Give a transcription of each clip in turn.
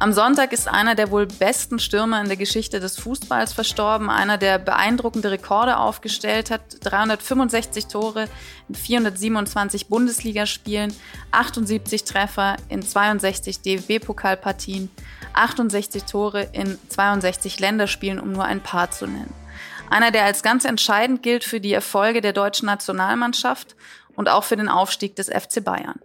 Am Sonntag ist einer der wohl besten Stürmer in der Geschichte des Fußballs verstorben, einer, der beeindruckende Rekorde aufgestellt hat, 365 Tore in 427 Bundesligaspielen, 78 Treffer in 62 DFB-Pokalpartien, 68 Tore in 62 Länderspielen, um nur ein paar zu nennen. Einer, der als ganz entscheidend gilt für die Erfolge der deutschen Nationalmannschaft und auch für den Aufstieg des FC Bayern.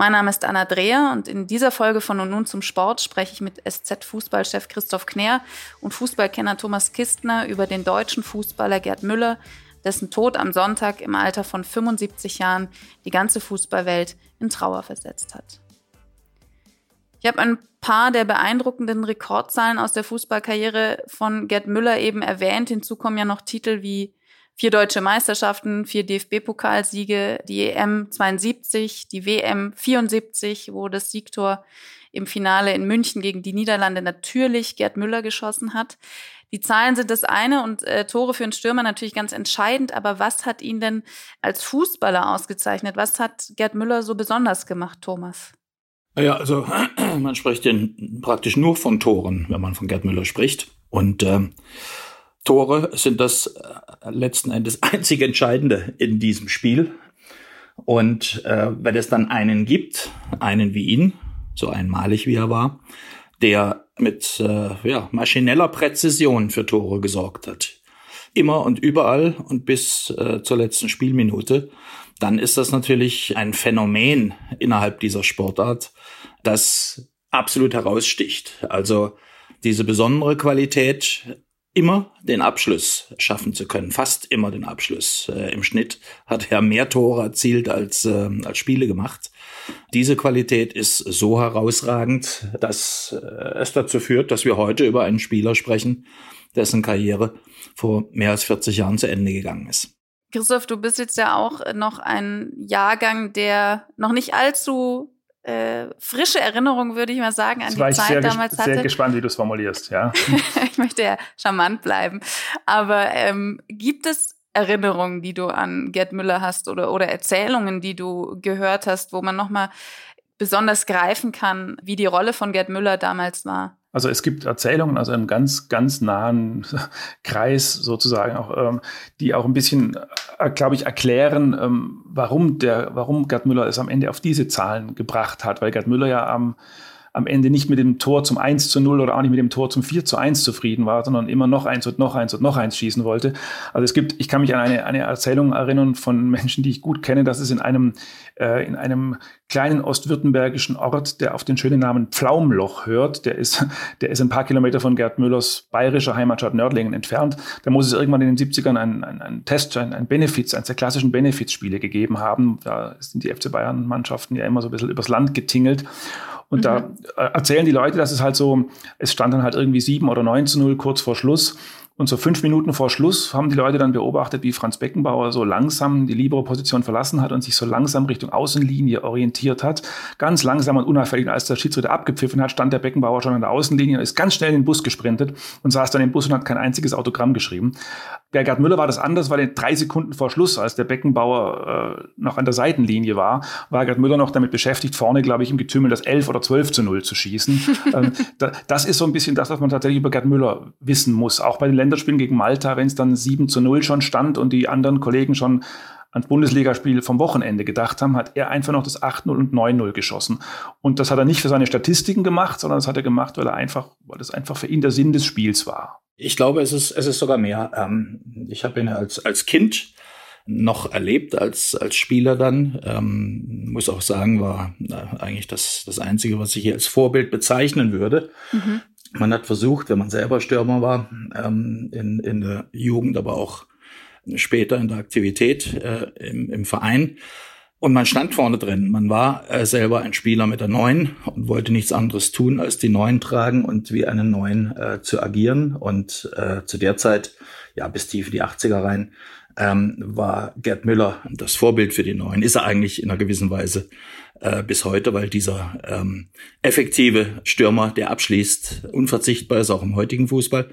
Mein Name ist Anna Dreher und in dieser Folge von Und nun zum Sport spreche ich mit SZ-Fußballchef Christoph Kner und Fußballkenner Thomas Kistner über den deutschen Fußballer Gerd Müller, dessen Tod am Sonntag im Alter von 75 Jahren die ganze Fußballwelt in Trauer versetzt hat. Ich habe ein paar der beeindruckenden Rekordzahlen aus der Fußballkarriere von Gerd Müller eben erwähnt. Hinzu kommen ja noch Titel wie vier deutsche Meisterschaften, vier DFB-Pokalsiege, die EM 72, die WM 74, wo das Siegtor im Finale in München gegen die Niederlande natürlich Gerd Müller geschossen hat. Die Zahlen sind das eine und äh, Tore für einen Stürmer natürlich ganz entscheidend, aber was hat ihn denn als Fußballer ausgezeichnet? Was hat Gerd Müller so besonders gemacht, Thomas? Ja, also man spricht denn praktisch nur von Toren, wenn man von Gerd Müller spricht. Und ähm, Tore sind das äh, letzten Endes einzig Entscheidende in diesem Spiel. Und äh, wenn es dann einen gibt, einen wie ihn, so einmalig wie er war, der mit äh, ja, maschineller Präzision für Tore gesorgt hat, immer und überall und bis äh, zur letzten Spielminute, dann ist das natürlich ein Phänomen innerhalb dieser Sportart, das absolut heraussticht. Also diese besondere Qualität immer den Abschluss schaffen zu können, fast immer den Abschluss. Äh, Im Schnitt hat er mehr Tore erzielt als, äh, als Spiele gemacht. Diese Qualität ist so herausragend, dass äh, es dazu führt, dass wir heute über einen Spieler sprechen, dessen Karriere vor mehr als 40 Jahren zu Ende gegangen ist. Christoph, du bist jetzt ja auch noch ein Jahrgang, der noch nicht allzu äh, frische Erinnerung, würde ich mal sagen, an die Zeit damals hatte. Ich sehr gespannt, wie du es formulierst, ja. ich möchte ja charmant bleiben. Aber ähm, gibt es Erinnerungen, die du an Gerd Müller hast oder, oder Erzählungen, die du gehört hast, wo man nochmal besonders greifen kann, wie die Rolle von Gerd Müller damals war? Also es gibt Erzählungen aus einem ganz, ganz nahen Kreis sozusagen, auch, ähm, die auch ein bisschen, äh, glaube ich, erklären, ähm, warum der, warum Gerd Müller es am Ende auf diese Zahlen gebracht hat, weil Gerd Müller ja am am Ende nicht mit dem Tor zum 1 zu 0 oder auch nicht mit dem Tor zum 4 zu 1 zufrieden war, sondern immer noch eins und noch eins und noch eins schießen wollte. Also es gibt, ich kann mich an eine, eine Erzählung erinnern von Menschen, die ich gut kenne, dass es in einem, äh, in einem kleinen ostwürttembergischen Ort, der auf den schönen Namen Pflaumloch hört, der ist, der ist ein paar Kilometer von Gerd Müllers bayerischer Heimatstadt Nördlingen entfernt. Da muss es irgendwann in den 70ern einen, einen, einen Test, ein, ein Benefits, eines der klassischen Benefits-Spiele gegeben haben. Da sind die FC Bayern-Mannschaften ja immer so ein bisschen übers Land getingelt. Und mhm. da äh, erzählen die Leute, dass es halt so, es stand dann halt irgendwie 7 oder 9 zu 0 kurz vor Schluss. Und so fünf Minuten vor Schluss haben die Leute dann beobachtet, wie Franz Beckenbauer so langsam die Libero-Position verlassen hat und sich so langsam Richtung Außenlinie orientiert hat. Ganz langsam und unauffällig. Als der Schiedsrichter abgepfiffen hat, stand der Beckenbauer schon an der Außenlinie und ist ganz schnell in den Bus gesprintet und saß dann im Bus und hat kein einziges Autogramm geschrieben. Bei Gerd Müller war das anders, weil in drei Sekunden vor Schluss, als der Beckenbauer äh, noch an der Seitenlinie war, war Gerd Müller noch damit beschäftigt, vorne, glaube ich, im Getümmel das 11 oder 12 zu 0 zu schießen. ähm, da, das ist so ein bisschen das, was man tatsächlich über Gerd Müller wissen muss. Auch bei den Länderspielen gegen Malta, wenn es dann 7 zu 0 schon stand und die anderen Kollegen schon ans Bundesligaspiel vom Wochenende gedacht haben, hat er einfach noch das 8-0 und 9-0 geschossen. Und das hat er nicht für seine Statistiken gemacht, sondern das hat er gemacht, weil er einfach, weil das einfach für ihn der Sinn des Spiels war. Ich glaube, es ist, es ist sogar mehr. Ähm, ich habe ihn als, als Kind noch erlebt, als, als Spieler dann. Ähm, muss auch sagen, war äh, eigentlich das, das Einzige, was ich hier als Vorbild bezeichnen würde. Mhm. Man hat versucht, wenn man selber Stürmer war, ähm, in, in der Jugend, aber auch später in der Aktivität äh, im, im Verein, und man stand vorne drin. Man war äh, selber ein Spieler mit der Neuen und wollte nichts anderes tun, als die Neuen tragen und wie einen Neuen äh, zu agieren. Und äh, zu der Zeit, ja, bis tief in die 80er rein, ähm, war Gerd Müller das Vorbild für die Neuen. Ist er eigentlich in einer gewissen Weise äh, bis heute, weil dieser ähm, effektive Stürmer, der abschließt, unverzichtbar ist auch im heutigen Fußball.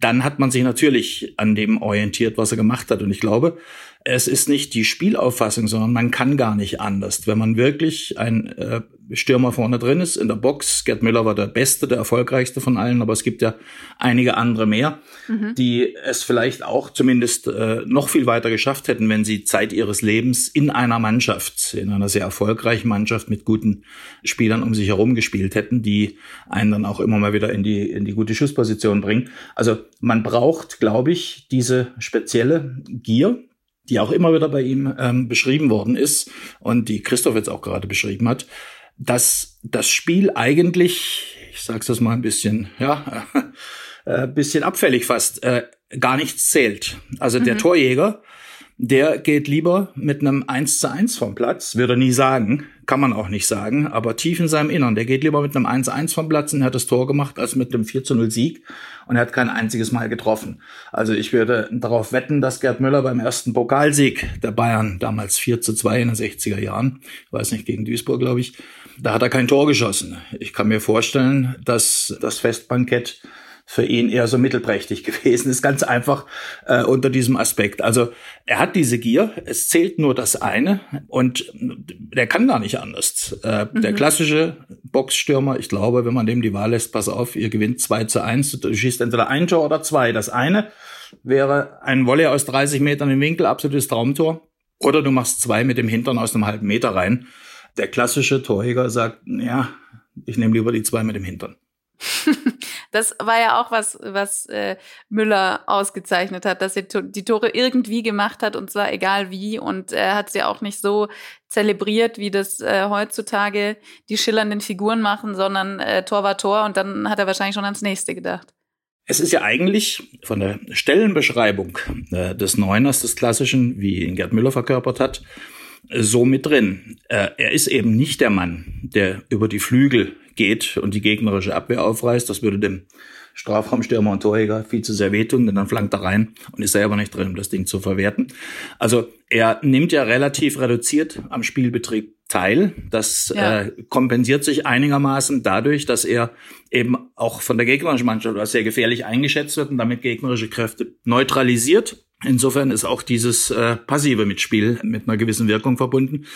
Dann hat man sich natürlich an dem orientiert, was er gemacht hat. Und ich glaube, es ist nicht die Spielauffassung, sondern man kann gar nicht anders. Wenn man wirklich ein äh, Stürmer vorne drin ist in der Box, Gerd Müller war der beste, der erfolgreichste von allen, aber es gibt ja einige andere mehr, mhm. die es vielleicht auch zumindest äh, noch viel weiter geschafft hätten, wenn sie Zeit ihres Lebens in einer Mannschaft, in einer sehr erfolgreichen Mannschaft mit guten Spielern um sich herum gespielt hätten, die einen dann auch immer mal wieder in die, in die gute Schussposition bringen. Also man braucht, glaube ich, diese spezielle Gier, die auch immer wieder bei ihm ähm, beschrieben worden ist und die Christoph jetzt auch gerade beschrieben hat, dass das Spiel eigentlich, ich sag's das mal ein bisschen, ja, äh, bisschen abfällig fast, äh, gar nichts zählt. Also mhm. der Torjäger, der geht lieber mit einem 1 zu 1 vom Platz, würde er nie sagen, kann man auch nicht sagen, aber tief in seinem Innern, der geht lieber mit einem 1 zu 1 vom Platz und hat das Tor gemacht, als mit einem 4 zu 0 Sieg und er hat kein einziges Mal getroffen. Also ich würde darauf wetten, dass Gerd Müller beim ersten Pokalsieg der Bayern, damals 4 zu 2 in den 60er Jahren, ich weiß nicht, gegen Duisburg, glaube ich, da hat er kein Tor geschossen. Ich kann mir vorstellen, dass das Festbankett für ihn eher so mittelprächtig gewesen ist, ganz einfach äh, unter diesem Aspekt. Also er hat diese Gier, es zählt nur das eine und der kann gar nicht anders. Äh, mhm. Der klassische Boxstürmer, ich glaube, wenn man dem die Wahl lässt, pass auf, ihr gewinnt 2 zu 1, du schießt entweder ein Tor oder zwei. Das eine wäre ein Volley aus 30 Metern im Winkel, absolutes Traumtor. Oder du machst zwei mit dem Hintern aus einem halben Meter rein. Der klassische Torjäger sagt, ja, ich nehme lieber die zwei mit dem Hintern. das war ja auch was, was äh, Müller ausgezeichnet hat, dass er die Tore irgendwie gemacht hat und zwar egal wie und er hat sie auch nicht so zelebriert, wie das äh, heutzutage die schillernden Figuren machen, sondern äh, Tor war Tor und dann hat er wahrscheinlich schon ans nächste gedacht. Es ist ja eigentlich von der Stellenbeschreibung äh, des Neuners, des Klassischen, wie ihn Gerd Müller verkörpert hat, so mit drin. Äh, er ist eben nicht der Mann, der über die Flügel geht und die gegnerische Abwehr aufreißt. Das würde dem Strafraumstürmer und Torjäger viel zu sehr wehtun, denn dann flankt er rein und ist selber nicht drin, um das Ding zu verwerten. Also er nimmt ja relativ reduziert am Spielbetrieb teil. Das ja. äh, kompensiert sich einigermaßen dadurch, dass er eben auch von der gegnerischen Mannschaft als sehr gefährlich eingeschätzt wird und damit gegnerische Kräfte neutralisiert. Insofern ist auch dieses äh, passive Mitspiel mit einer gewissen Wirkung verbunden.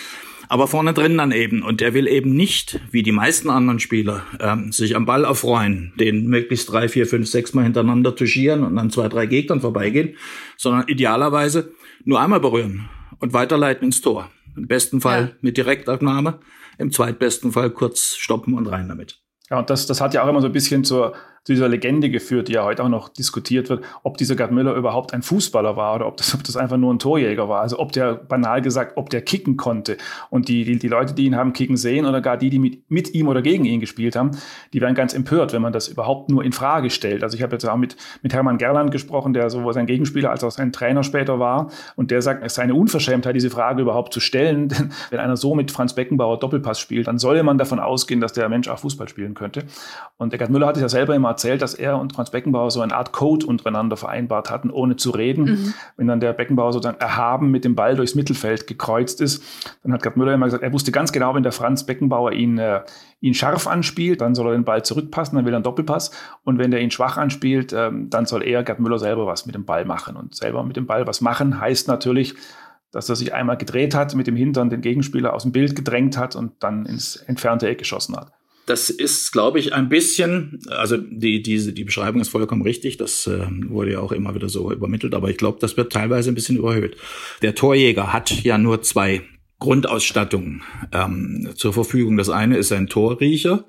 Aber vorne drin dann eben. Und er will eben nicht, wie die meisten anderen Spieler, ähm, sich am Ball erfreuen, den möglichst drei, vier, fünf, sechs Mal hintereinander touchieren und an zwei, drei Gegnern vorbeigehen, sondern idealerweise nur einmal berühren und weiterleiten ins Tor. Im besten Fall ja. mit Direktabnahme, im zweitbesten Fall kurz stoppen und rein damit. Ja, und das, das hat ja auch immer so ein bisschen zur zu dieser Legende geführt, die ja heute auch noch diskutiert wird, ob dieser Gerd Müller überhaupt ein Fußballer war oder ob das, ob das einfach nur ein Torjäger war. Also ob der, banal gesagt, ob der kicken konnte. Und die, die, die Leute, die ihn haben kicken sehen oder gar die, die mit, mit ihm oder gegen ihn gespielt haben, die werden ganz empört, wenn man das überhaupt nur in Frage stellt. Also ich habe jetzt auch mit, mit Hermann Gerland gesprochen, der sowohl sein Gegenspieler als auch sein Trainer später war. Und der sagt, es sei eine Unverschämtheit, diese Frage überhaupt zu stellen. Denn wenn einer so mit Franz Beckenbauer Doppelpass spielt, dann solle man davon ausgehen, dass der Mensch auch Fußball spielen könnte. Und der Gerd Müller hat es ja selber immer erzählt, dass er und Franz Beckenbauer so eine Art Code untereinander vereinbart hatten, ohne zu reden. Mhm. Wenn dann der Beckenbauer sozusagen erhaben mit dem Ball durchs Mittelfeld gekreuzt ist, dann hat Gerd Müller immer gesagt, er wusste ganz genau, wenn der Franz Beckenbauer ihn, äh, ihn scharf anspielt, dann soll er den Ball zurückpassen, dann will er einen Doppelpass. Und wenn der ihn schwach anspielt, äh, dann soll er, Gerd Müller, selber was mit dem Ball machen. Und selber mit dem Ball was machen heißt natürlich, dass er sich einmal gedreht hat, mit dem Hintern den Gegenspieler aus dem Bild gedrängt hat und dann ins entfernte Eck geschossen hat. Das ist, glaube ich, ein bisschen, also die, diese, die Beschreibung ist vollkommen richtig, das äh, wurde ja auch immer wieder so übermittelt, aber ich glaube, das wird teilweise ein bisschen überhöht. Der Torjäger hat ja nur zwei Grundausstattungen ähm, zur Verfügung. Das eine ist ein Torriecher,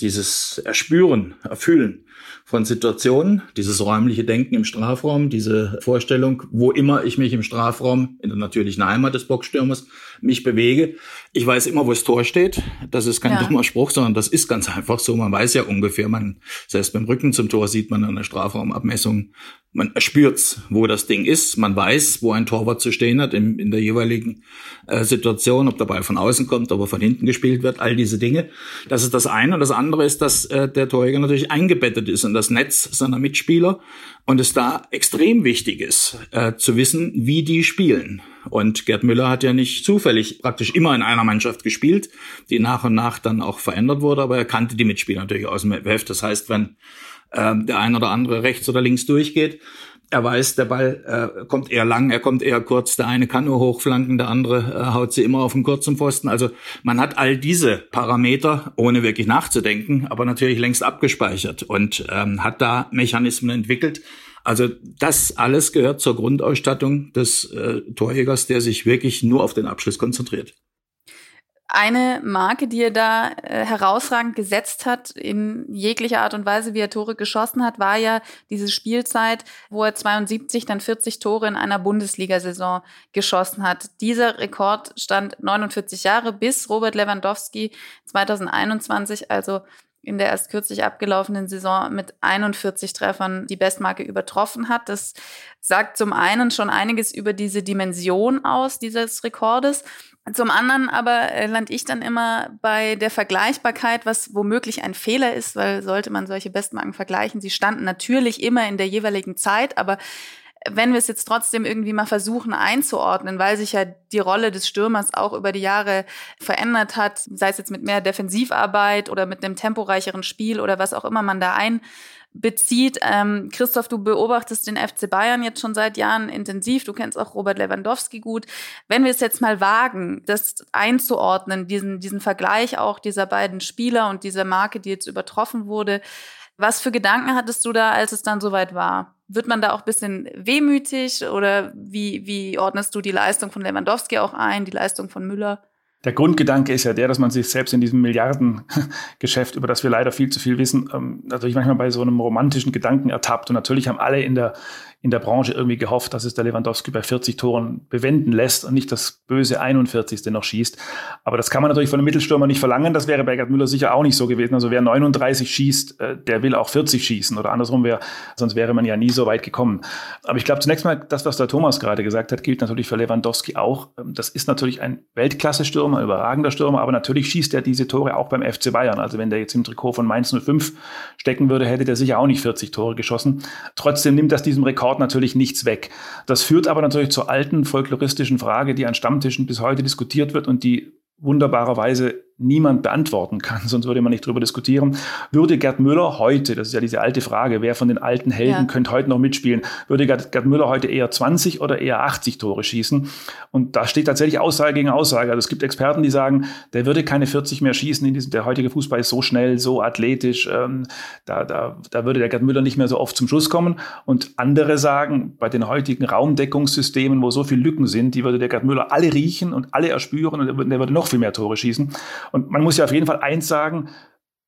dieses Erspüren, Erfühlen von Situationen, dieses räumliche Denken im Strafraum, diese Vorstellung, wo immer ich mich im Strafraum, in der natürlichen Heimat des Boxstürmers, mich bewege. Ich weiß immer, wo das Tor steht. Das ist kein ja. dummer Spruch, sondern das ist ganz einfach so. Man weiß ja ungefähr, man, selbst beim Rücken zum Tor sieht man an der Strafraumabmessung man spürt's, wo das Ding ist. Man weiß, wo ein Torwart zu stehen hat in, in der jeweiligen äh, Situation, ob der Ball von außen kommt, ob er von hinten gespielt wird, all diese Dinge. Das ist das eine. Und das andere ist, dass äh, der Torjäger natürlich eingebettet ist in das Netz seiner Mitspieler und es da extrem wichtig ist, äh, zu wissen, wie die spielen. Und Gerd Müller hat ja nicht zufällig praktisch immer in einer Mannschaft gespielt, die nach und nach dann auch verändert wurde, aber er kannte die Mitspieler natürlich aus dem Heft. Das heißt, wenn ähm, der ein oder andere rechts oder links durchgeht. Er weiß, der Ball äh, kommt eher lang, er kommt eher kurz. Der eine kann nur hochflanken, der andere äh, haut sie immer auf den kurzen Pfosten. Also man hat all diese Parameter, ohne wirklich nachzudenken, aber natürlich längst abgespeichert und ähm, hat da Mechanismen entwickelt. Also das alles gehört zur Grundausstattung des äh, Torjägers, der sich wirklich nur auf den Abschluss konzentriert. Eine Marke, die er da äh, herausragend gesetzt hat, in jeglicher Art und Weise, wie er Tore geschossen hat, war ja diese Spielzeit, wo er 72 dann 40 Tore in einer Bundesliga-Saison geschossen hat. Dieser Rekord stand 49 Jahre, bis Robert Lewandowski 2021, also in der erst kürzlich abgelaufenen Saison mit 41 Treffern die Bestmarke übertroffen hat. Das sagt zum einen schon einiges über diese Dimension aus dieses Rekordes. Zum anderen aber äh, lande ich dann immer bei der Vergleichbarkeit, was womöglich ein Fehler ist, weil sollte man solche Bestmarken vergleichen, sie standen natürlich immer in der jeweiligen Zeit, aber wenn wir es jetzt trotzdem irgendwie mal versuchen einzuordnen, weil sich ja die Rolle des Stürmers auch über die Jahre verändert hat, sei es jetzt mit mehr Defensivarbeit oder mit einem temporeicheren Spiel oder was auch immer man da ein bezieht. Ähm, Christoph, du beobachtest den FC Bayern jetzt schon seit Jahren intensiv. Du kennst auch Robert Lewandowski gut. Wenn wir es jetzt mal wagen, das einzuordnen, diesen, diesen Vergleich auch dieser beiden Spieler und dieser Marke, die jetzt übertroffen wurde, was für Gedanken hattest du da, als es dann soweit war? Wird man da auch ein bisschen wehmütig oder wie, wie ordnest du die Leistung von Lewandowski auch ein, die Leistung von Müller? Der Grundgedanke ist ja der, dass man sich selbst in diesem Milliardengeschäft, über das wir leider viel zu viel wissen, ähm, natürlich manchmal bei so einem romantischen Gedanken ertappt. Und natürlich haben alle in der in der Branche irgendwie gehofft, dass es der Lewandowski bei 40 Toren bewenden lässt und nicht das böse 41. noch schießt. Aber das kann man natürlich von einem Mittelstürmer nicht verlangen. Das wäre bei Gerd Müller sicher auch nicht so gewesen. Also wer 39 schießt, äh, der will auch 40 schießen oder andersrum wäre, sonst wäre man ja nie so weit gekommen. Aber ich glaube zunächst mal, das, was der Thomas gerade gesagt hat, gilt natürlich für Lewandowski auch. Ähm, das ist natürlich ein Weltklasse-Stürmer, ein überragender Stürmer, aber natürlich schießt er diese Tore auch beim FC Bayern. Also wenn der jetzt im Trikot von Mainz 05 stecken würde, hätte der sicher auch nicht 40 Tore geschossen. Trotzdem nimmt das diesem Rekord Rekord natürlich nichts weg. Das führt aber natürlich zur alten folkloristischen Frage, die an Stammtischen bis heute diskutiert wird und die wunderbarerweise niemand beantworten kann, sonst würde man nicht drüber diskutieren. Würde Gerd Müller heute, das ist ja diese alte Frage, wer von den alten Helden ja. könnte heute noch mitspielen, würde Gerd, Gerd, Müller heute eher 20 oder eher 80 Tore schießen? Und da steht tatsächlich Aussage gegen Aussage. Also es gibt Experten, die sagen, der würde keine 40 mehr schießen. In diesem, der heutige Fußball ist so schnell, so athletisch, ähm, da, da, da würde der Gerd Müller nicht mehr so oft zum Schluss kommen. Und andere sagen, bei den heutigen Raumdeckungssystemen, wo so viele Lücken sind, die würde der Gerd Müller alle riechen und alle erspüren und der würde noch viel mehr Tore schießen. Und man muss ja auf jeden Fall eins sagen,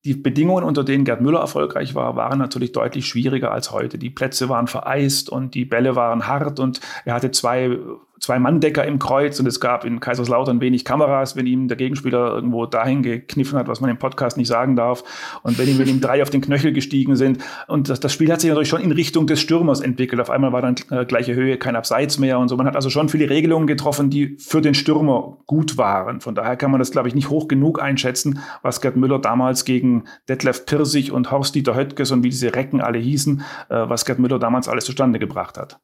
die Bedingungen, unter denen Gerd Müller erfolgreich war, waren natürlich deutlich schwieriger als heute. Die Plätze waren vereist und die Bälle waren hart und er hatte zwei zwei Manndecker im Kreuz und es gab in Kaiserslautern wenig Kameras, wenn ihm der Gegenspieler irgendwo dahin gekniffen hat, was man im Podcast nicht sagen darf. Und wenn ihm, wenn ihm drei auf den Knöchel gestiegen sind. Und das, das Spiel hat sich natürlich schon in Richtung des Stürmers entwickelt. Auf einmal war dann äh, gleiche Höhe, kein Abseits mehr und so. Man hat also schon viele Regelungen getroffen, die für den Stürmer gut waren. Von daher kann man das, glaube ich, nicht hoch genug einschätzen, was Gerd Müller damals gegen Detlef Pirsig und Horst-Dieter Höttges und wie diese Recken alle hießen, äh, was Gerd Müller damals alles zustande gebracht hat.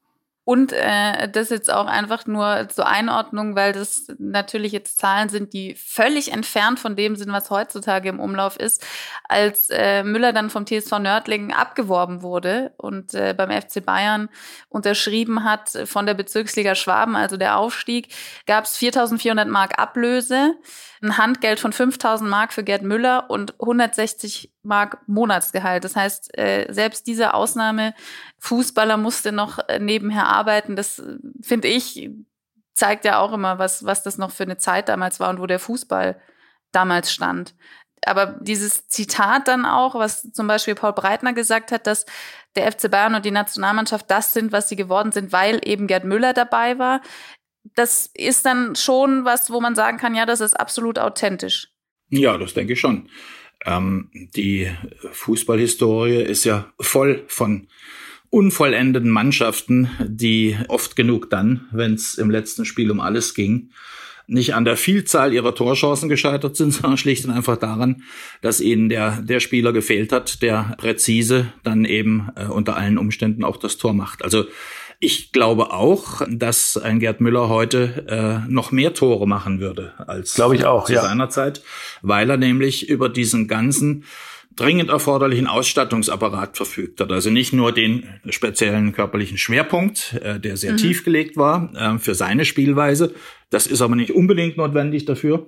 Und äh, das jetzt auch einfach nur zur Einordnung, weil das natürlich jetzt Zahlen sind, die völlig entfernt von dem sind, was heutzutage im Umlauf ist. Als äh, Müller dann vom TSV Nördlingen abgeworben wurde und äh, beim FC Bayern unterschrieben hat von der Bezirksliga Schwaben, also der Aufstieg, gab es 4.400 Mark Ablöse ein Handgeld von 5000 Mark für Gerd Müller und 160 Mark Monatsgehalt. Das heißt, äh, selbst dieser Ausnahme-Fußballer musste noch äh, nebenher arbeiten. Das äh, finde ich zeigt ja auch immer, was, was das noch für eine Zeit damals war und wo der Fußball damals stand. Aber dieses Zitat dann auch, was zum Beispiel Paul Breitner gesagt hat, dass der FC Bayern und die Nationalmannschaft das sind, was sie geworden sind, weil eben Gerd Müller dabei war das ist dann schon was, wo man sagen kann, ja, das ist absolut authentisch. Ja, das denke ich schon. Ähm, die Fußballhistorie ist ja voll von unvollendeten Mannschaften, die oft genug dann, wenn es im letzten Spiel um alles ging, nicht an der Vielzahl ihrer Torchancen gescheitert sind, sondern schlicht und einfach daran, dass ihnen der, der Spieler gefehlt hat, der präzise dann eben äh, unter allen Umständen auch das Tor macht. Also ich glaube auch, dass ein Gerd Müller heute äh, noch mehr Tore machen würde als glaube ich auch, zu ja. seiner Zeit, weil er nämlich über diesen ganzen dringend erforderlichen Ausstattungsapparat verfügt hat. Also nicht nur den speziellen körperlichen Schwerpunkt, äh, der sehr mhm. tief gelegt war äh, für seine Spielweise. Das ist aber nicht unbedingt notwendig dafür.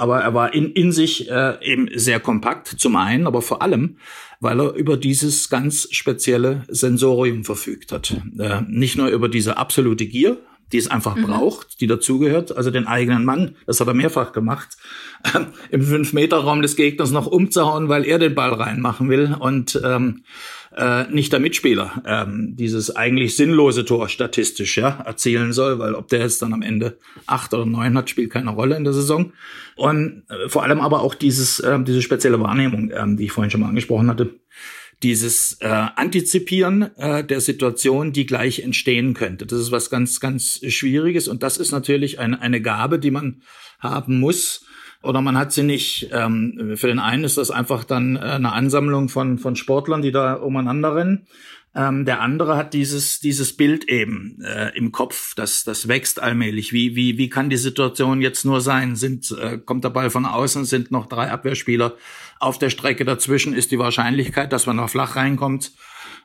Aber er war in, in sich äh, eben sehr kompakt, zum einen, aber vor allem weil er über dieses ganz spezielle Sensorium verfügt hat. Äh, nicht nur über diese absolute Gier, die es einfach mhm. braucht, die dazugehört, also den eigenen Mann, das hat er mehrfach gemacht, äh, im Fünf-Meter-Raum des Gegners noch umzuhauen, weil er den Ball reinmachen will und ähm, äh, nicht der Mitspieler ähm, dieses eigentlich sinnlose Tor statistisch ja, erzielen soll, weil ob der jetzt dann am Ende acht oder neun hat, spielt keine Rolle in der Saison. Und äh, vor allem aber auch dieses, äh, diese spezielle Wahrnehmung, ähm, die ich vorhin schon mal angesprochen hatte, dieses äh, Antizipieren äh, der Situation, die gleich entstehen könnte. Das ist was ganz, ganz Schwieriges und das ist natürlich eine, eine Gabe, die man haben muss, oder man hat sie nicht. Ähm, für den einen ist das einfach dann äh, eine Ansammlung von, von Sportlern, die da umeinander rennen. Ähm, der andere hat dieses, dieses Bild eben äh, im Kopf, das, das wächst allmählich. Wie, wie, wie kann die Situation jetzt nur sein? Sind, äh, kommt der Ball von außen, sind noch drei Abwehrspieler auf der Strecke dazwischen, ist die Wahrscheinlichkeit, dass man noch flach reinkommt,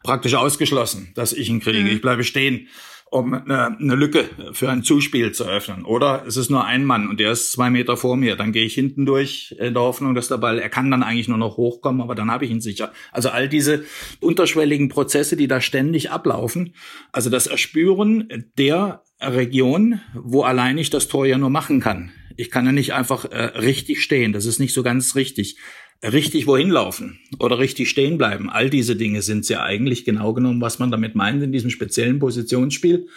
praktisch ausgeschlossen, dass ich ihn kriege. Mhm. Ich bleibe stehen um eine, eine Lücke für ein Zuspiel zu öffnen. Oder es ist nur ein Mann und der ist zwei Meter vor mir. Dann gehe ich hinten durch in der Hoffnung, dass der Ball, er kann dann eigentlich nur noch hochkommen, aber dann habe ich ihn sicher. Also all diese unterschwelligen Prozesse, die da ständig ablaufen. Also das Erspüren der Region, wo allein ich das Tor ja nur machen kann. Ich kann ja nicht einfach äh, richtig stehen. Das ist nicht so ganz richtig richtig wohin laufen oder richtig stehen bleiben. All diese Dinge sind ja eigentlich genau genommen, was man damit meint in diesem speziellen Positionsspiel.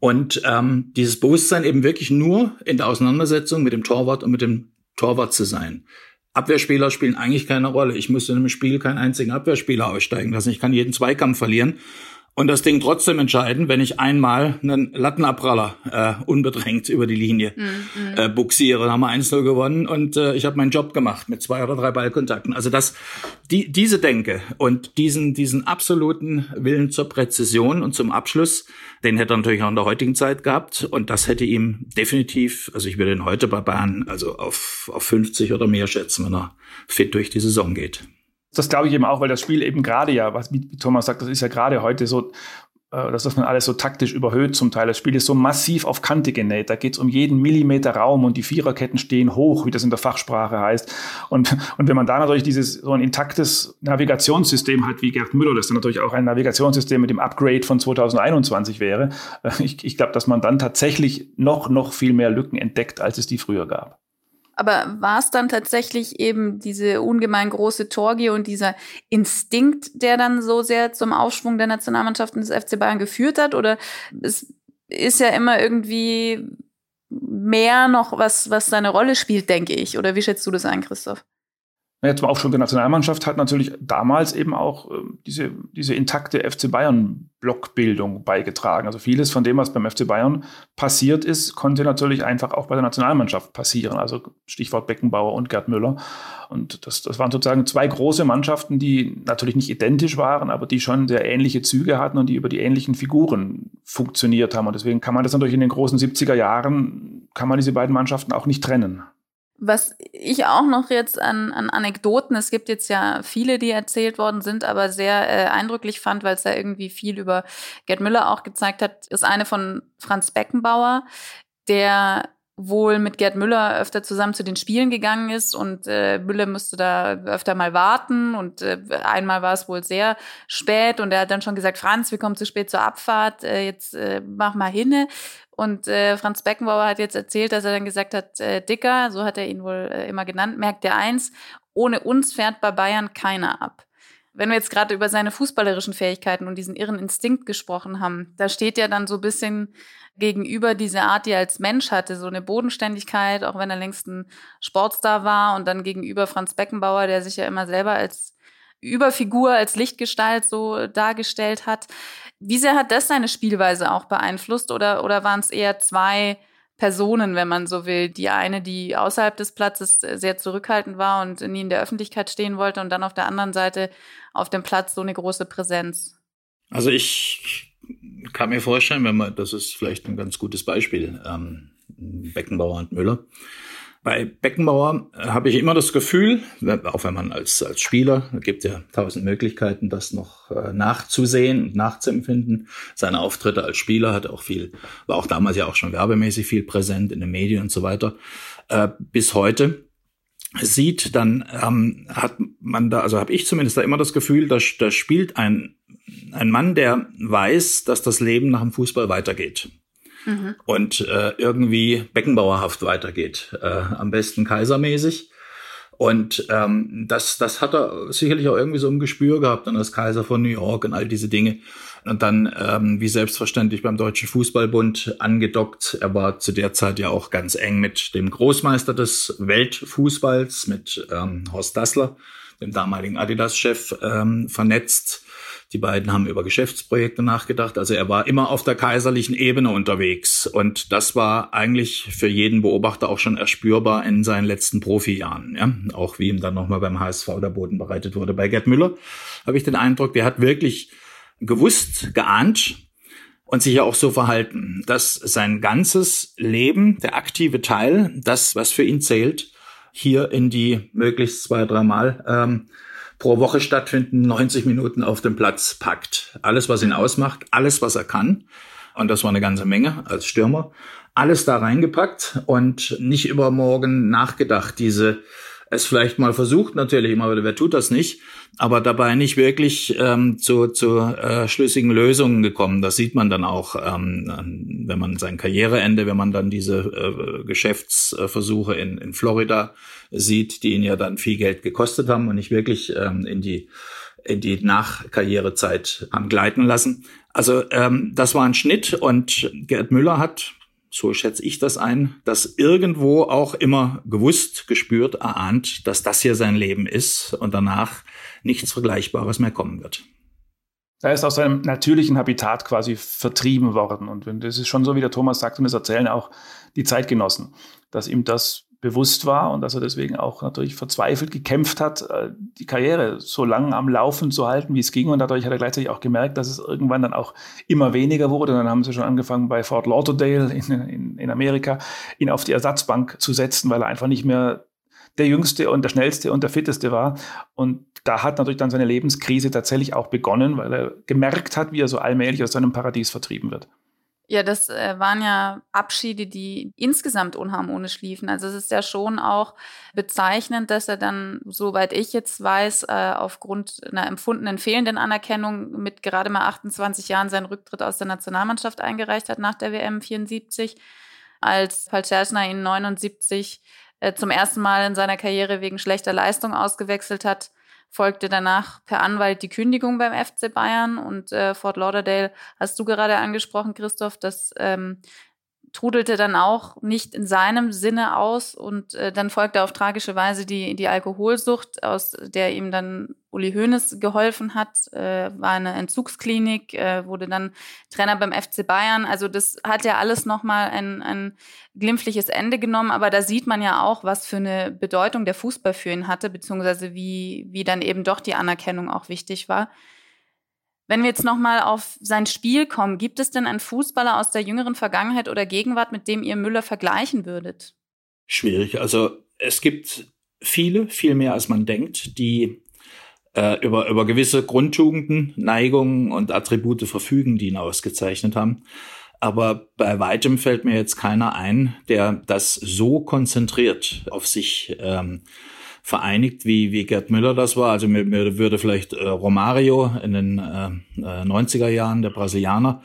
Und ähm, dieses Bewusstsein eben wirklich nur in der Auseinandersetzung mit dem Torwart und mit dem Torwart zu sein. Abwehrspieler spielen eigentlich keine Rolle. Ich muss in einem Spiel keinen einzigen Abwehrspieler aussteigen lassen. Ich kann jeden Zweikampf verlieren und das Ding trotzdem entscheiden, wenn ich einmal einen Lattenabpraller äh, unbedrängt über die Linie mm, Äh, buxiere. Dann haben wir 1-0 gewonnen und äh, ich habe meinen Job gemacht mit zwei oder drei Ballkontakten. Also das, die, diese Denke und diesen, diesen absoluten Willen zur Präzision und zum Abschluss, den hätte er natürlich auch in der heutigen Zeit gehabt. Und das hätte ihm definitiv, also ich würde ihn heute bei Bahn also auf, auf 50 oder mehr schätzen, wenn er fit durch die Saison geht das glaube ich eben auch, weil das Spiel eben gerade ja, was wie Thomas sagt, das ist ja gerade heute so, äh, dass das man alles so taktisch überhöht zum Teil. Das Spiel ist so massiv auf Kante genäht. Da geht es um jeden Millimeter Raum und die Viererketten stehen hoch, wie das in der Fachsprache heißt. Und, und wenn man da natürlich dieses so ein intaktes Navigationssystem hat wie Gerd Müller, das dann natürlich auch ein Navigationssystem mit dem Upgrade von 2021 wäre, äh, ich, ich glaube, dass man dann tatsächlich noch, noch viel mehr Lücken entdeckt, als es die früher gab. Aber war es dann tatsächlich eben diese ungemein große Torgie und dieser Instinkt, der dann so sehr zum Aufschwung der Nationalmannschaften des FC Bayern geführt hat? Oder es ist ja immer irgendwie mehr noch was, was seine Rolle spielt, denke ich. Oder wie schätzt du das ein, Christoph? Ja, zum Aufschwung der Nationalmannschaft hat natürlich damals eben auch äh, diese, diese intakte FC Bayern-Blockbildung beigetragen. Also vieles von dem, was beim FC Bayern passiert ist, konnte natürlich einfach auch bei der Nationalmannschaft passieren. Also Stichwort Beckenbauer und Gerd Müller. Und das, das waren sozusagen zwei große Mannschaften, die natürlich nicht identisch waren, aber die schon sehr ähnliche Züge hatten und die über die ähnlichen Figuren funktioniert haben. Und deswegen kann man das natürlich in den großen 70er Jahren, kann man diese beiden Mannschaften auch nicht trennen. Was ich auch noch jetzt an, an Anekdoten, es gibt jetzt ja viele, die erzählt worden sind, aber sehr äh, eindrücklich fand, weil es da irgendwie viel über Gerd Müller auch gezeigt hat, ist eine von Franz Beckenbauer, der wohl mit Gerd Müller öfter zusammen zu den Spielen gegangen ist und äh, Müller musste da öfter mal warten und äh, einmal war es wohl sehr spät und er hat dann schon gesagt, Franz, wir kommen zu spät zur Abfahrt, äh, jetzt äh, mach mal hinne. Und äh, Franz Beckenbauer hat jetzt erzählt, dass er dann gesagt hat, äh, Dicker, so hat er ihn wohl äh, immer genannt, merkt er eins, ohne uns fährt bei Bayern keiner ab. Wenn wir jetzt gerade über seine fußballerischen Fähigkeiten und diesen irren Instinkt gesprochen haben, da steht ja dann so ein bisschen gegenüber diese Art, die er als Mensch hatte, so eine Bodenständigkeit, auch wenn er längst ein Sportstar war und dann gegenüber Franz Beckenbauer, der sich ja immer selber als Überfigur, als Lichtgestalt so dargestellt hat. Wie sehr hat das seine Spielweise auch beeinflusst oder, oder waren es eher zwei Personen, wenn man so will? Die eine, die außerhalb des Platzes sehr zurückhaltend war und nie in der Öffentlichkeit stehen wollte und dann auf der anderen Seite auf dem Platz so eine große Präsenz. Also ich kann mir vorstellen, wenn man, das ist vielleicht ein ganz gutes Beispiel, ähm, Beckenbauer und Müller. Bei Beckenbauer äh, habe ich immer das Gefühl, auch wenn man als, als Spieler, gibt ja tausend Möglichkeiten, das noch äh, nachzusehen und nachzuempfinden. Seine Auftritte als Spieler hat auch viel, war auch damals ja auch schon werbemäßig viel präsent in den Medien und so weiter. Äh, bis heute sieht, dann ähm, hat man da, also habe ich zumindest da immer das Gefühl, da, da spielt ein, ein Mann, der weiß, dass das Leben nach dem Fußball weitergeht mhm. und äh, irgendwie Beckenbauerhaft weitergeht. Äh, am besten kaisermäßig. Und ähm, das, das hat er sicherlich auch irgendwie so im Gespür gehabt, dann als Kaiser von New York und all diese Dinge. Und dann, ähm, wie selbstverständlich, beim Deutschen Fußballbund angedockt. Er war zu der Zeit ja auch ganz eng mit dem Großmeister des Weltfußballs, mit ähm, Horst Dassler, dem damaligen Adidas-Chef, ähm, vernetzt. Die beiden haben über Geschäftsprojekte nachgedacht. Also er war immer auf der kaiserlichen Ebene unterwegs. Und das war eigentlich für jeden Beobachter auch schon erspürbar in seinen letzten Profijahren. Ja? Auch wie ihm dann nochmal beim HSV der Boden bereitet wurde. Bei Gerd Müller habe ich den Eindruck, der hat wirklich gewusst, geahnt, und sich ja auch so verhalten, dass sein ganzes Leben, der aktive Teil, das, was für ihn zählt, hier in die möglichst zwei, dreimal ähm, pro Woche stattfinden, 90 Minuten auf dem Platz packt. Alles, was ihn ausmacht, alles, was er kann. Und das war eine ganze Menge als Stürmer. Alles da reingepackt und nicht übermorgen nachgedacht. Diese es vielleicht mal versucht, natürlich immer wieder, wer tut das nicht, aber dabei nicht wirklich ähm, zu, zu äh, schlüssigen Lösungen gekommen. Das sieht man dann auch, ähm, wenn man sein Karriereende, wenn man dann diese äh, Geschäftsversuche in, in Florida sieht, die ihn ja dann viel Geld gekostet haben und nicht wirklich ähm, in die in die Nachkarrierezeit haben gleiten lassen. Also ähm, das war ein Schnitt und Gerd Müller hat so schätze ich das ein, dass irgendwo auch immer gewusst, gespürt, erahnt, dass das hier sein Leben ist und danach nichts Vergleichbares mehr kommen wird. Er ist aus seinem natürlichen Habitat quasi vertrieben worden. Und das ist schon so, wie der Thomas sagt, und das erzählen auch die Zeitgenossen, dass ihm das bewusst war und dass er deswegen auch natürlich verzweifelt gekämpft hat, äh, die Karriere so lange am Laufen zu halten, wie es ging. Und dadurch hat er gleichzeitig auch gemerkt, dass es irgendwann dann auch immer weniger wurde. Und dann haben sie schon angefangen, bei Fort Lauderdale in, in, in Amerika ihn auf die Ersatzbank zu setzen, weil er einfach nicht mehr der Jüngste und der Schnellste und der Fitteste war. Und da hat natürlich dann seine Lebenskrise tatsächlich auch begonnen, weil er gemerkt hat, wie er so allmählich aus seinem Paradies vertrieben wird. Ja, das äh, waren ja Abschiede, die insgesamt unharmonisch liefen. Also es ist ja schon auch bezeichnend, dass er dann, soweit ich jetzt weiß, äh, aufgrund einer empfundenen fehlenden Anerkennung mit gerade mal 28 Jahren seinen Rücktritt aus der Nationalmannschaft eingereicht hat nach der WM 74, als Palczerschner ihn 79 äh, zum ersten Mal in seiner Karriere wegen schlechter Leistung ausgewechselt hat folgte danach per Anwalt die Kündigung beim FC Bayern. Und äh, Fort Lauderdale hast du gerade angesprochen, Christoph, das ähm, trudelte dann auch nicht in seinem Sinne aus und äh, dann folgte auf tragische Weise die, die Alkoholsucht, aus der ihm dann Uli Hoeneß geholfen hat, äh, war eine Entzugsklinik, äh, wurde dann Trainer beim FC Bayern. Also das hat ja alles nochmal ein, ein glimpfliches Ende genommen, aber da sieht man ja auch, was für eine Bedeutung der Fußball für ihn hatte, beziehungsweise wie, wie dann eben doch die Anerkennung auch wichtig war. Wenn wir jetzt nochmal auf sein Spiel kommen, gibt es denn einen Fußballer aus der jüngeren Vergangenheit oder Gegenwart, mit dem ihr Müller vergleichen würdet? Schwierig. Also es gibt viele, viel mehr als man denkt, die äh, über, über gewisse Grundtugenden, Neigungen und Attribute verfügen, die ihn ausgezeichnet haben. Aber bei weitem fällt mir jetzt keiner ein, der das so konzentriert auf sich ähm, vereinigt, wie, wie Gerd Müller das war. Also mir, mir würde vielleicht äh, Romario in den äh, 90er äh, Jahren, der Brasilianer,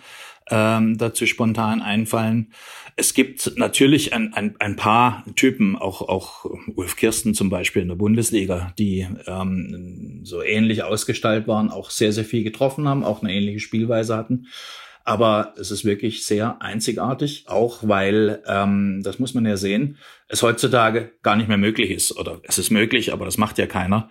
ähm, dazu spontan einfallen. Es gibt natürlich ein, ein, ein paar Typen, auch, auch Ulf Kirsten zum Beispiel in der Bundesliga, die ähm, so ähnlich ausgestaltet waren, auch sehr, sehr viel getroffen haben, auch eine ähnliche Spielweise hatten. Aber es ist wirklich sehr einzigartig, auch weil, ähm, das muss man ja sehen, es heutzutage gar nicht mehr möglich ist. Oder es ist möglich, aber das macht ja keiner.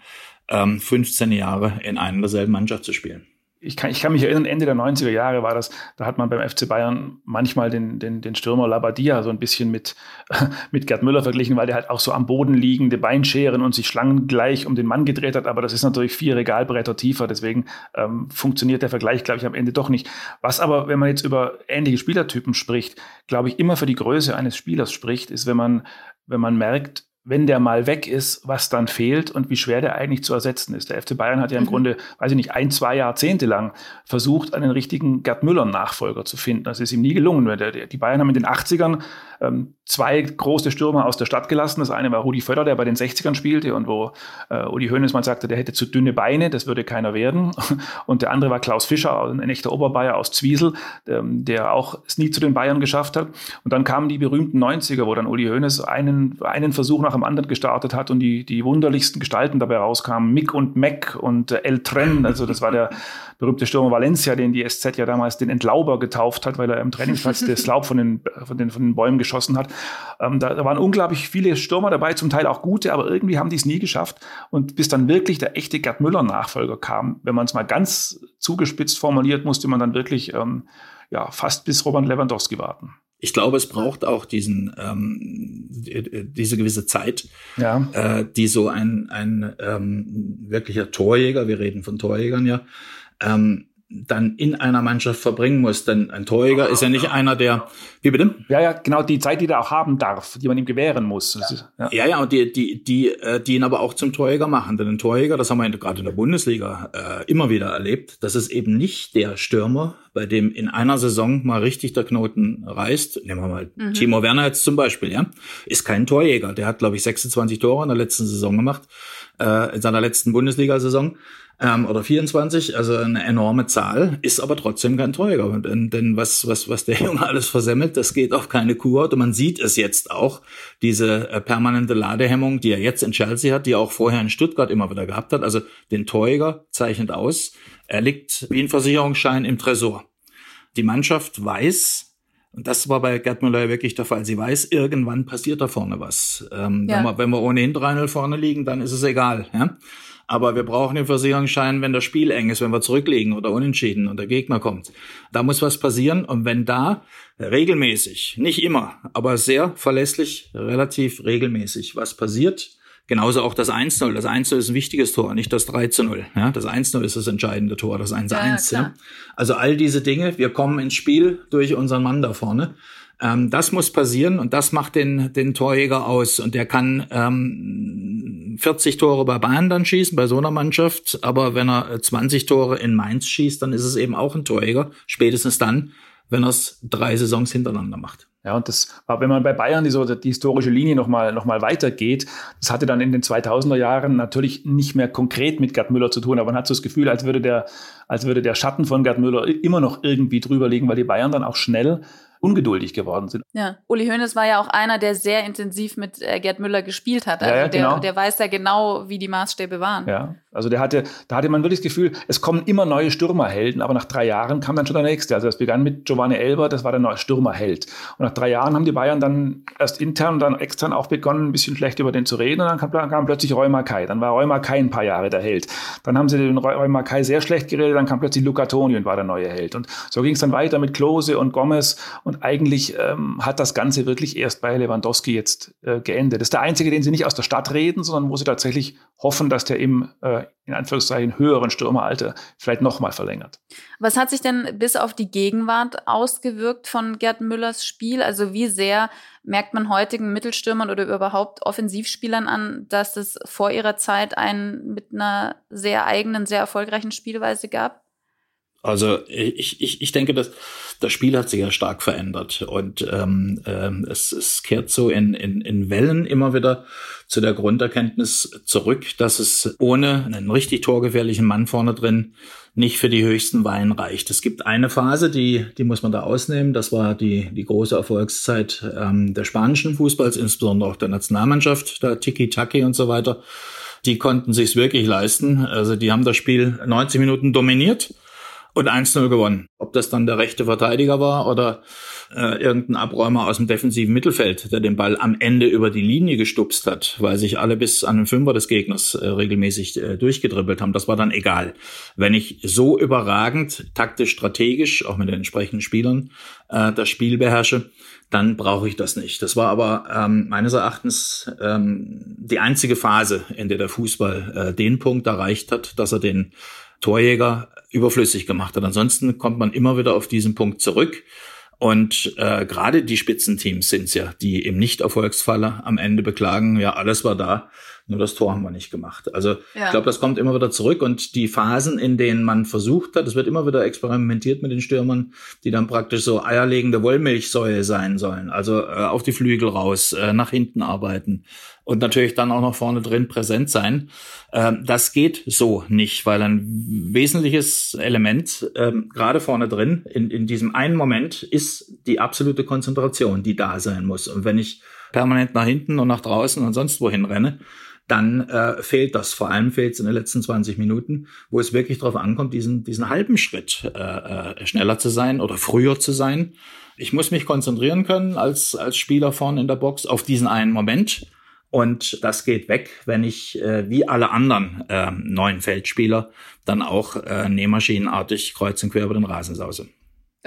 ähm, 15 Jahre in einer derselben Mannschaft zu spielen ich kann, ich kann mich erinnern, Ende der 90er Jahre war das, da hat man beim FC Bayern manchmal den, den, den Stürmer Labadia so ein bisschen mit, mit Gerd Müller verglichen, weil der halt auch so am Boden liegende Beinscheren und sich schlangengleich um den Mann gedreht hat. Aber das ist natürlich vier Regalbretter tiefer, deswegen ähm, funktioniert der Vergleich, glaube ich, am Ende doch nicht. Was aber, wenn man jetzt über ähnliche Spielertypen spricht, glaube ich, immer für die Größe eines Spielers spricht, ist, wenn man, wenn man merkt, wenn der mal weg ist, was dann fehlt und wie schwer der eigentlich zu ersetzen ist. Der FC Bayern hat ja im mhm. Grunde, weiß ich nicht, ein, zwei Jahrzehnte lang versucht, einen richtigen Gerd Müller-Nachfolger zu finden. Das ist ihm nie gelungen. Die Bayern haben in den 80ern ähm, zwei große Stürmer aus der Stadt gelassen. Das eine war Rudi Völler, der bei den 60ern spielte und wo äh, Uli Hoeneß mal sagte, der hätte zu dünne Beine, das würde keiner werden. Und der andere war Klaus Fischer, ein echter Oberbayer aus Zwiesel, ähm, der auch es nie zu den Bayern geschafft hat. Und dann kamen die berühmten 90er, wo dann Uli Hoeneß einen, einen Versuch nach dem anderen gestartet hat und die, die wunderlichsten Gestalten dabei rauskamen. Mick und Mac und äh, El Tren, also das war der berühmte Stürmer Valencia, den die SZ ja damals den Entlauber getauft hat, weil er im Trainingsplatz das Laub von den, von den, von den Bäumen geschossen hat. Ähm, da, da, waren unglaublich viele Stürmer dabei, zum Teil auch gute, aber irgendwie haben die es nie geschafft. Und bis dann wirklich der echte Gerd Müller-Nachfolger kam, wenn man es mal ganz zugespitzt formuliert, musste man dann wirklich ähm, ja, fast bis Robert Lewandowski warten. Ich glaube, es braucht auch diesen ähm, diese gewisse Zeit, ja. äh, die so ein ein ähm, wirklicher Torjäger, wir reden von Torjägern ja, ähm, dann in einer Mannschaft verbringen muss. Denn ein Torjäger ist ja nicht einer, der. Wie bitte? Ja, ja, genau die Zeit, die er auch haben darf, die man ihm gewähren muss. Ist, ja. ja, ja, und die, die, die, äh, die ihn aber auch zum Torjäger machen. Denn ein Torjäger, das haben wir gerade in der Bundesliga äh, immer wieder erlebt, das ist eben nicht der Stürmer, bei dem in einer Saison mal richtig der Knoten reißt. Nehmen wir mal mhm. Timo Werner jetzt zum Beispiel, ja. Ist kein Torjäger. Der hat, glaube ich, 26 Tore in der letzten Saison gemacht, äh, in seiner letzten Bundesliga-Saison ähm, oder 24, also eine enorme Zahl, ist aber trotzdem kein Torjäger. Denn, denn was, was, was der Junge alles versemmelt, das geht auf keine Kuhhaut. Und man sieht es jetzt auch, diese äh, permanente Ladehemmung, die er jetzt in Chelsea hat, die er auch vorher in Stuttgart immer wieder gehabt hat. Also den Torjäger zeichnet aus, er liegt wie ein Versicherungsschein im Tresor. Die Mannschaft weiß, und das war bei Gerd Müller wirklich der Fall. Sie weiß, irgendwann passiert da vorne was. Ähm, ja. wenn, wir, wenn wir ohnehin 3-0 vorne liegen, dann ist es egal. Ja? Aber wir brauchen den Versicherungsschein, wenn das Spiel eng ist, wenn wir zurückliegen oder unentschieden und der Gegner kommt. Da muss was passieren. Und wenn da regelmäßig, nicht immer, aber sehr verlässlich, relativ regelmäßig was passiert, Genauso auch das 1-0. Das 1-0 ist ein wichtiges Tor, nicht das 3-0. Ja, das 1-0 ist das entscheidende Tor, das 1-1. Ja, ja. Also all diese Dinge, wir kommen ins Spiel durch unseren Mann da vorne. Ähm, das muss passieren und das macht den, den Torjäger aus. Und der kann ähm, 40 Tore bei Bayern dann schießen, bei so einer Mannschaft. Aber wenn er 20 Tore in Mainz schießt, dann ist es eben auch ein Torjäger. Spätestens dann, wenn er es drei Saisons hintereinander macht. Ja, und das war, wenn man bei Bayern die, so, die historische Linie nochmal noch mal weitergeht, das hatte dann in den 2000er Jahren natürlich nicht mehr konkret mit Gerd Müller zu tun, aber man hat so das Gefühl, als würde der, als würde der Schatten von Gerd Müller immer noch irgendwie drüber liegen, weil die Bayern dann auch schnell ungeduldig geworden sind. Ja, Uli Hoeneß war ja auch einer, der sehr intensiv mit äh, Gerd Müller gespielt hat. Also ja, ja, genau. der, der weiß ja genau, wie die Maßstäbe waren. Ja, also der hatte, da hatte man wirklich das Gefühl, es kommen immer neue Stürmerhelden, aber nach drei Jahren kam dann schon der nächste. Also das begann mit Giovanni Elber, das war der neue Stürmerheld. Und nach drei Jahren haben die Bayern dann erst intern und dann extern auch begonnen, ein bisschen schlecht über den zu reden. Und dann kam, kam plötzlich Roy Mackay. Dann war Roy Mackay ein paar Jahre der Held. Dann haben sie den Roy Mackay sehr schlecht geredet, dann kam plötzlich Luca Toni und war der neue Held. Und so ging es dann weiter mit Klose und Gomez und eigentlich äh, ähm, hat das Ganze wirklich erst bei Lewandowski jetzt äh, geendet. Das ist der einzige, den sie nicht aus der Stadt reden, sondern wo sie tatsächlich hoffen, dass der im, äh, in Anführungszeichen, höheren Stürmeralter vielleicht nochmal verlängert. Was hat sich denn bis auf die Gegenwart ausgewirkt von Gerd Müllers Spiel? Also wie sehr merkt man heutigen Mittelstürmern oder überhaupt Offensivspielern an, dass es vor ihrer Zeit einen mit einer sehr eigenen, sehr erfolgreichen Spielweise gab? Also ich, ich, ich denke, dass das Spiel hat sich ja stark verändert und ähm, ähm, es, es kehrt so in, in, in Wellen immer wieder zu der Grunderkenntnis zurück, dass es ohne einen richtig torgefährlichen Mann vorne drin nicht für die höchsten Weinen reicht. Es gibt eine Phase, die, die muss man da ausnehmen. Das war die, die große Erfolgszeit ähm, der spanischen Fußballs, insbesondere auch der Nationalmannschaft, der Tiki-Taki und so weiter. Die konnten sich's wirklich leisten. Also die haben das Spiel 90 Minuten dominiert und 1-0 gewonnen. Ob das dann der rechte Verteidiger war oder äh, irgendein Abräumer aus dem defensiven Mittelfeld, der den Ball am Ende über die Linie gestupst hat, weil sich alle bis an den Fünfer des Gegners äh, regelmäßig äh, durchgedribbelt haben. Das war dann egal. Wenn ich so überragend, taktisch, strategisch, auch mit den entsprechenden Spielern, äh, das Spiel beherrsche, dann brauche ich das nicht. Das war aber ähm, meines Erachtens ähm, die einzige Phase, in der der Fußball äh, den Punkt erreicht hat, dass er den Torjäger überflüssig gemacht hat. Ansonsten kommt man immer wieder auf diesen Punkt zurück. Und äh, gerade die Spitzenteams sind ja, die im Nicht-Erfolgsfalle am Ende beklagen, ja, alles war da, nur das Tor haben wir nicht gemacht. Also ja. ich glaube, das kommt immer wieder zurück und die Phasen, in denen man versucht hat, es wird immer wieder experimentiert mit den Stürmern, die dann praktisch so eierlegende Wollmilchsäue sein sollen. Also äh, auf die Flügel raus, äh, nach hinten arbeiten und natürlich dann auch noch vorne drin präsent sein. Ähm, das geht so nicht, weil ein wesentliches Element ähm, gerade vorne drin in, in diesem einen Moment ist die absolute Konzentration, die da sein muss. Und wenn ich permanent nach hinten und nach draußen und sonst wohin renne, dann äh, fehlt das. Vor allem fehlt es in den letzten 20 Minuten, wo es wirklich darauf ankommt, diesen, diesen halben Schritt äh, äh, schneller zu sein oder früher zu sein. Ich muss mich konzentrieren können als, als Spieler vorne in der Box auf diesen einen Moment. Und das geht weg, wenn ich äh, wie alle anderen äh, neuen Feldspieler dann auch äh, nähmaschinenartig kreuz und quer über den Rasen sause.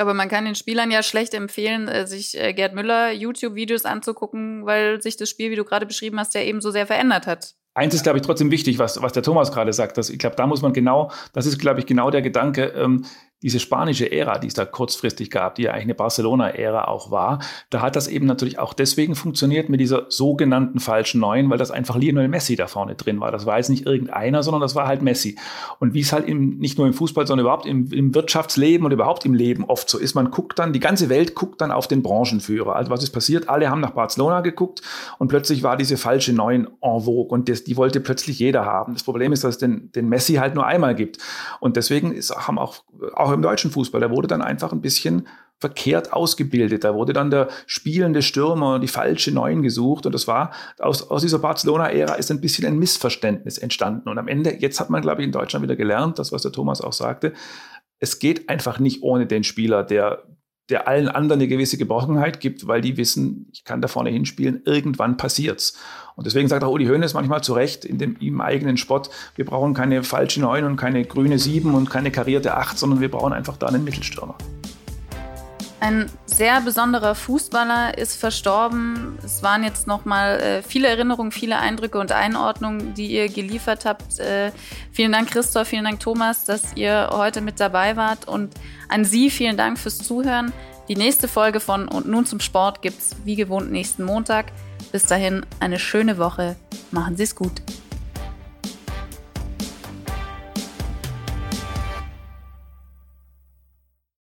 Aber man kann den Spielern ja schlecht empfehlen, äh, sich äh, Gerd Müller YouTube-Videos anzugucken, weil sich das Spiel, wie du gerade beschrieben hast, ja eben so sehr verändert hat. Eins ist, glaube ich, trotzdem wichtig, was, was der Thomas gerade sagt. Dass, ich glaube, da muss man genau, das ist, glaube ich, genau der Gedanke, ähm, diese spanische Ära, die es da kurzfristig gab, die ja eigentlich eine Barcelona-Ära auch war, da hat das eben natürlich auch deswegen funktioniert mit dieser sogenannten falschen Neuen, weil das einfach Lionel Messi da vorne drin war. Das war jetzt nicht irgendeiner, sondern das war halt Messi. Und wie es halt im, nicht nur im Fußball, sondern überhaupt im, im Wirtschaftsleben und überhaupt im Leben oft so ist, man guckt dann, die ganze Welt guckt dann auf den Branchenführer. Also was ist passiert? Alle haben nach Barcelona geguckt und plötzlich war diese falsche Neuen en vogue und das, die wollte plötzlich jeder haben. Das Problem ist, dass es den, den Messi halt nur einmal gibt. Und deswegen ist, haben auch, auch auch im deutschen Fußball, der wurde dann einfach ein bisschen verkehrt ausgebildet. Da wurde dann der spielende Stürmer, die falsche Neun gesucht. Und das war, aus, aus dieser Barcelona-Ära ist ein bisschen ein Missverständnis entstanden. Und am Ende, jetzt hat man, glaube ich, in Deutschland wieder gelernt, das, was der Thomas auch sagte, es geht einfach nicht ohne den Spieler, der der allen anderen eine gewisse Geborgenheit gibt, weil die wissen, ich kann da vorne hinspielen, irgendwann passiert's. Und deswegen sagt auch Uli Hoeneß manchmal zu Recht in dem im eigenen Spott, wir brauchen keine falsche 9 und keine grüne 7 und keine karierte 8, sondern wir brauchen einfach da einen Mittelstürmer. Ein sehr besonderer Fußballer ist verstorben. Es waren jetzt nochmal äh, viele Erinnerungen, viele Eindrücke und Einordnungen, die ihr geliefert habt. Äh, vielen Dank, Christoph, vielen Dank, Thomas, dass ihr heute mit dabei wart. Und an Sie vielen Dank fürs Zuhören. Die nächste Folge von Und nun zum Sport gibt's wie gewohnt nächsten Montag. Bis dahin eine schöne Woche. Machen Sie es gut.